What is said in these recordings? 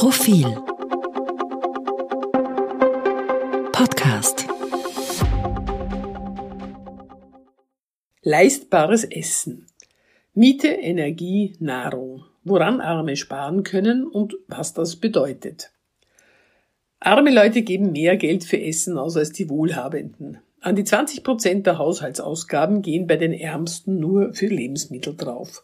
Profil Podcast Leistbares Essen. Miete, Energie, Nahrung. Woran Arme sparen können und was das bedeutet. Arme Leute geben mehr Geld für Essen aus als die Wohlhabenden. An die 20 Prozent der Haushaltsausgaben gehen bei den Ärmsten nur für Lebensmittel drauf.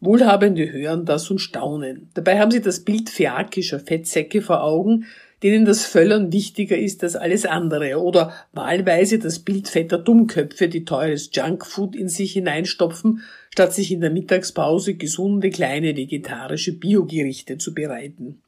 Wohlhabende hören das und staunen. Dabei haben sie das Bild phäakischer Fettsäcke vor Augen, denen das Völlern wichtiger ist als alles andere, oder wahlweise das Bild fetter Dummköpfe, die teures Junkfood in sich hineinstopfen, statt sich in der Mittagspause gesunde kleine vegetarische Biogerichte zu bereiten.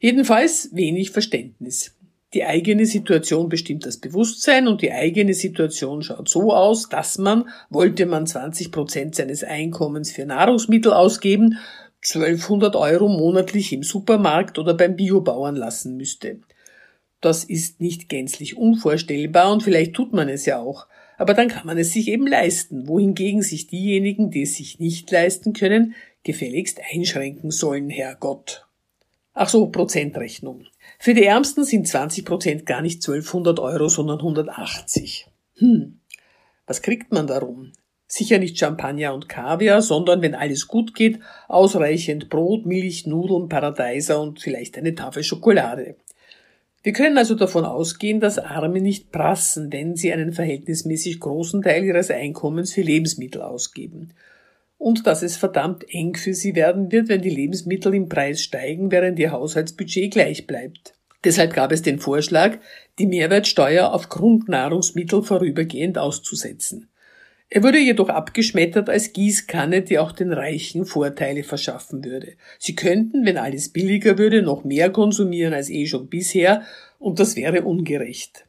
Jedenfalls wenig Verständnis. Die eigene Situation bestimmt das Bewusstsein und die eigene Situation schaut so aus, dass man, wollte man 20 Prozent seines Einkommens für Nahrungsmittel ausgeben, 1200 Euro monatlich im Supermarkt oder beim Biobauern lassen müsste. Das ist nicht gänzlich unvorstellbar und vielleicht tut man es ja auch. Aber dann kann man es sich eben leisten, wohingegen sich diejenigen, die es sich nicht leisten können, gefälligst einschränken sollen, Herr Gott. Ach so, Prozentrechnung. Für die Ärmsten sind 20 Prozent gar nicht 1200 Euro, sondern 180. Hm, was kriegt man darum? Sicher nicht Champagner und Kaviar, sondern, wenn alles gut geht, ausreichend Brot, Milch, Nudeln, Paradeiser und vielleicht eine Tafel Schokolade. Wir können also davon ausgehen, dass Arme nicht prassen, wenn sie einen verhältnismäßig großen Teil ihres Einkommens für Lebensmittel ausgeben und dass es verdammt eng für sie werden wird, wenn die Lebensmittel im Preis steigen, während ihr Haushaltsbudget gleich bleibt. Deshalb gab es den Vorschlag, die Mehrwertsteuer auf Grundnahrungsmittel vorübergehend auszusetzen. Er wurde jedoch abgeschmettert als Gießkanne, die auch den Reichen Vorteile verschaffen würde. Sie könnten, wenn alles billiger würde, noch mehr konsumieren als eh schon bisher, und das wäre ungerecht.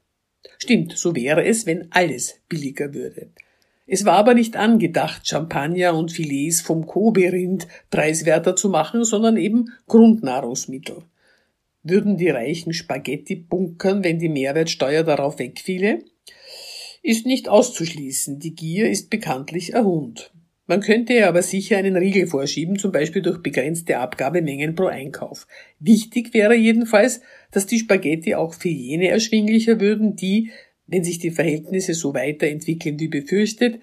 Stimmt, so wäre es, wenn alles billiger würde. Es war aber nicht angedacht, Champagner und Filets vom Kobe-Rind preiswerter zu machen, sondern eben Grundnahrungsmittel. Würden die Reichen Spaghetti bunkern, wenn die Mehrwertsteuer darauf wegfiele? Ist nicht auszuschließen, die Gier ist bekanntlich ein Hund. Man könnte aber sicher einen Riegel vorschieben, zum Beispiel durch begrenzte Abgabemengen pro Einkauf. Wichtig wäre jedenfalls, dass die Spaghetti auch für jene erschwinglicher würden, die, wenn sich die Verhältnisse so weiterentwickeln wie befürchtet,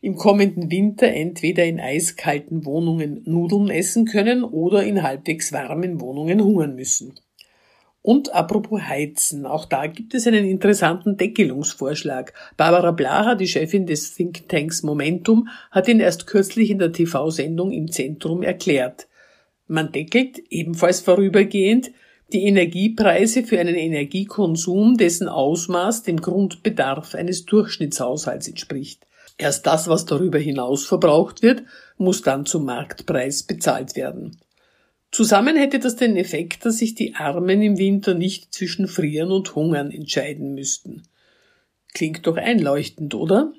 im kommenden Winter entweder in eiskalten Wohnungen Nudeln essen können oder in halbwegs warmen Wohnungen hungern müssen. Und apropos Heizen, auch da gibt es einen interessanten Deckelungsvorschlag. Barbara Blaha, die Chefin des Thinktanks Momentum, hat ihn erst kürzlich in der TV-Sendung im Zentrum erklärt. Man deckelt, ebenfalls vorübergehend, die Energiepreise für einen Energiekonsum, dessen Ausmaß dem Grundbedarf eines Durchschnittshaushalts entspricht. Erst das, was darüber hinaus verbraucht wird, muss dann zum Marktpreis bezahlt werden. Zusammen hätte das den Effekt, dass sich die Armen im Winter nicht zwischen Frieren und Hungern entscheiden müssten. Klingt doch einleuchtend, oder?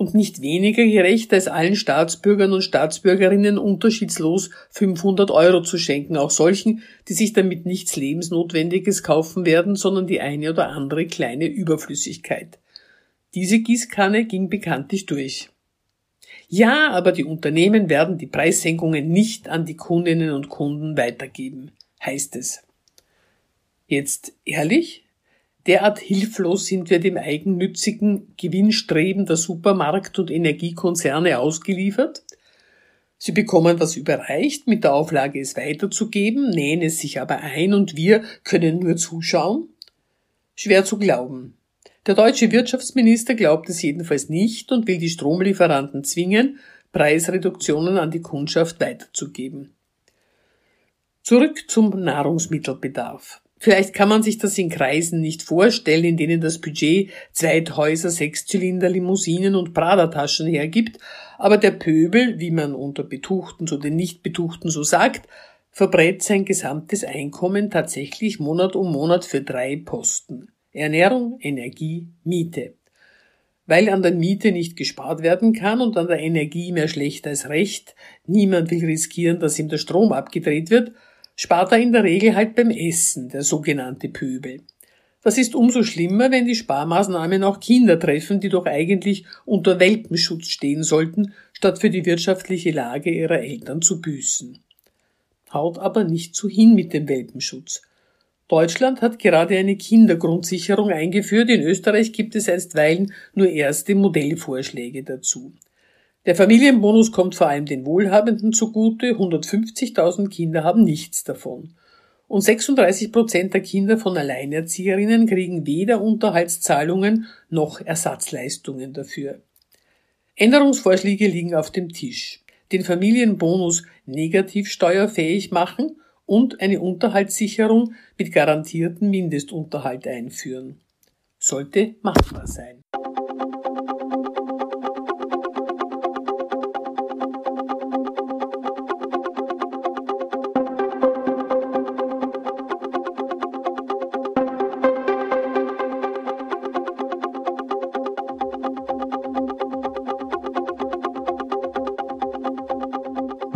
Und nicht weniger gerecht, als allen Staatsbürgern und Staatsbürgerinnen unterschiedslos 500 Euro zu schenken, auch solchen, die sich damit nichts Lebensnotwendiges kaufen werden, sondern die eine oder andere kleine Überflüssigkeit. Diese Gießkanne ging bekanntlich durch. Ja, aber die Unternehmen werden die Preissenkungen nicht an die Kundinnen und Kunden weitergeben, heißt es. Jetzt ehrlich? Derart hilflos sind wir dem eigennützigen Gewinnstreben der Supermarkt- und Energiekonzerne ausgeliefert. Sie bekommen was überreicht mit der Auflage, es weiterzugeben, nähen es sich aber ein und wir können nur zuschauen? Schwer zu glauben. Der deutsche Wirtschaftsminister glaubt es jedenfalls nicht und will die Stromlieferanten zwingen, Preisreduktionen an die Kundschaft weiterzugeben. Zurück zum Nahrungsmittelbedarf. Vielleicht kann man sich das in Kreisen nicht vorstellen, in denen das Budget zwei Häuser, Sechszylinder, Limousinen und Prada-Taschen hergibt, aber der Pöbel, wie man unter Betuchten zu den Nichtbetuchten so sagt, verbrät sein gesamtes Einkommen tatsächlich Monat um Monat für drei Posten. Ernährung, Energie, Miete. Weil an der Miete nicht gespart werden kann und an der Energie mehr schlecht als recht, niemand will riskieren, dass ihm der Strom abgedreht wird, spart er in der Regel halt beim Essen, der sogenannte Pöbel. Das ist umso schlimmer, wenn die Sparmaßnahmen auch Kinder treffen, die doch eigentlich unter Welpenschutz stehen sollten, statt für die wirtschaftliche Lage ihrer Eltern zu büßen. haut aber nicht so hin mit dem Welpenschutz. Deutschland hat gerade eine Kindergrundsicherung eingeführt. In Österreich gibt es einstweilen nur erste Modellvorschläge dazu. Der Familienbonus kommt vor allem den Wohlhabenden zugute. 150.000 Kinder haben nichts davon. Und 36 Prozent der Kinder von Alleinerzieherinnen kriegen weder Unterhaltszahlungen noch Ersatzleistungen dafür. Änderungsvorschläge liegen auf dem Tisch. Den Familienbonus negativ steuerfähig machen und eine Unterhaltssicherung mit garantierten Mindestunterhalt einführen. Sollte machbar sein.